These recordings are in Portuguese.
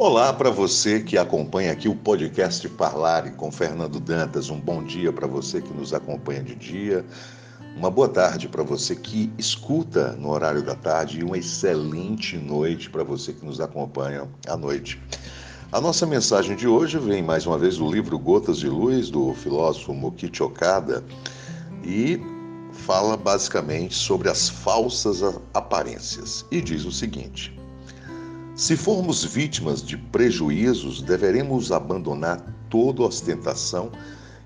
Olá para você que acompanha aqui o podcast Parlare com Fernando Dantas. Um bom dia para você que nos acompanha de dia. Uma boa tarde para você que escuta no horário da tarde e uma excelente noite para você que nos acompanha à noite. A nossa mensagem de hoje vem mais uma vez do livro Gotas de Luz do filósofo Mokichi Okada e fala basicamente sobre as falsas aparências e diz o seguinte: se formos vítimas de prejuízos, deveremos abandonar toda ostentação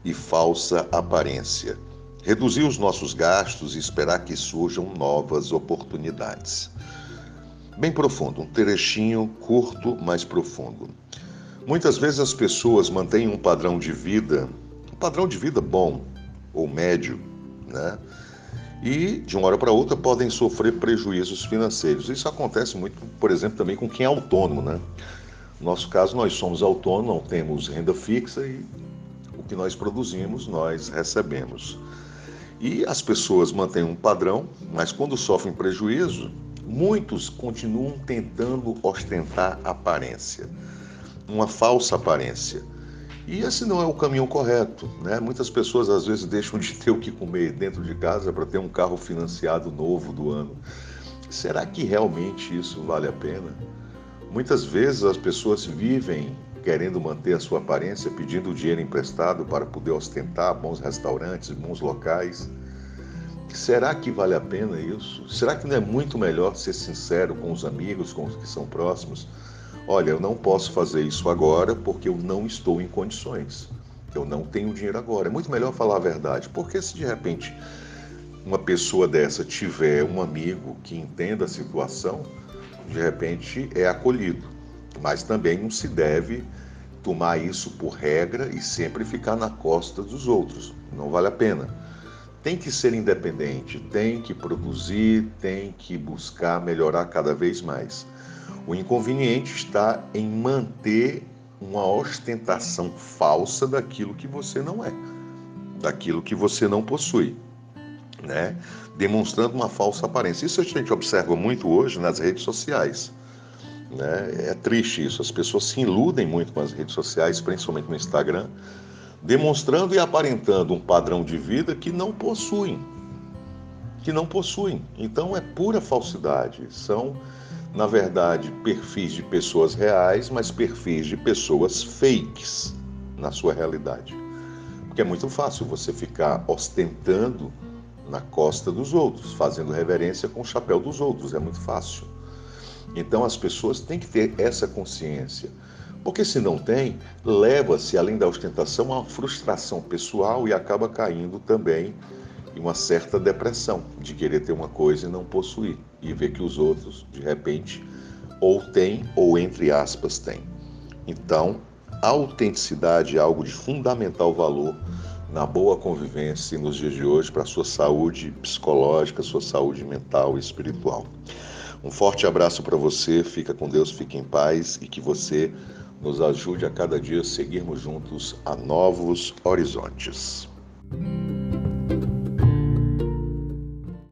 e falsa aparência, reduzir os nossos gastos e esperar que surjam novas oportunidades. Bem profundo, um trechinho curto, mas profundo. Muitas vezes as pessoas mantêm um padrão de vida, um padrão de vida bom ou médio, né? E de uma hora para outra podem sofrer prejuízos financeiros. Isso acontece muito, por exemplo, também com quem é autônomo, né? No nosso caso, nós somos autônomos, não temos renda fixa e o que nós produzimos, nós recebemos. E as pessoas mantêm um padrão, mas quando sofrem prejuízo, muitos continuam tentando ostentar aparência, uma falsa aparência. E esse não é o caminho correto. Né? Muitas pessoas às vezes deixam de ter o que comer dentro de casa para ter um carro financiado novo do ano. Será que realmente isso vale a pena? Muitas vezes as pessoas vivem querendo manter a sua aparência, pedindo dinheiro emprestado para poder ostentar bons restaurantes, bons locais. Será que vale a pena isso? Será que não é muito melhor ser sincero com os amigos, com os que são próximos? Olha, eu não posso fazer isso agora porque eu não estou em condições. Eu não tenho dinheiro agora. É muito melhor falar a verdade, porque se de repente uma pessoa dessa tiver um amigo que entenda a situação, de repente é acolhido. Mas também não se deve tomar isso por regra e sempre ficar na costa dos outros. Não vale a pena. Tem que ser independente, tem que produzir, tem que buscar melhorar cada vez mais. O inconveniente está em manter uma ostentação falsa daquilo que você não é, daquilo que você não possui, né? Demonstrando uma falsa aparência. Isso a gente observa muito hoje nas redes sociais. Né? É triste isso. As pessoas se iludem muito com as redes sociais, principalmente no Instagram, demonstrando e aparentando um padrão de vida que não possuem. Que não possuem. Então é pura falsidade. São na verdade, perfis de pessoas reais, mas perfis de pessoas fakes na sua realidade. Porque é muito fácil você ficar ostentando na costa dos outros, fazendo reverência com o chapéu dos outros, é muito fácil. Então as pessoas têm que ter essa consciência. Porque se não tem, leva-se, além da ostentação, a frustração pessoal e acaba caindo também e uma certa depressão de querer ter uma coisa e não possuir e ver que os outros, de repente, ou têm ou entre aspas têm. Então, a autenticidade é algo de fundamental valor na boa convivência nos dias de hoje para a sua saúde psicológica, sua saúde mental e espiritual. Um forte abraço para você, fica com Deus, fique em paz e que você nos ajude a cada dia seguirmos juntos a novos horizontes.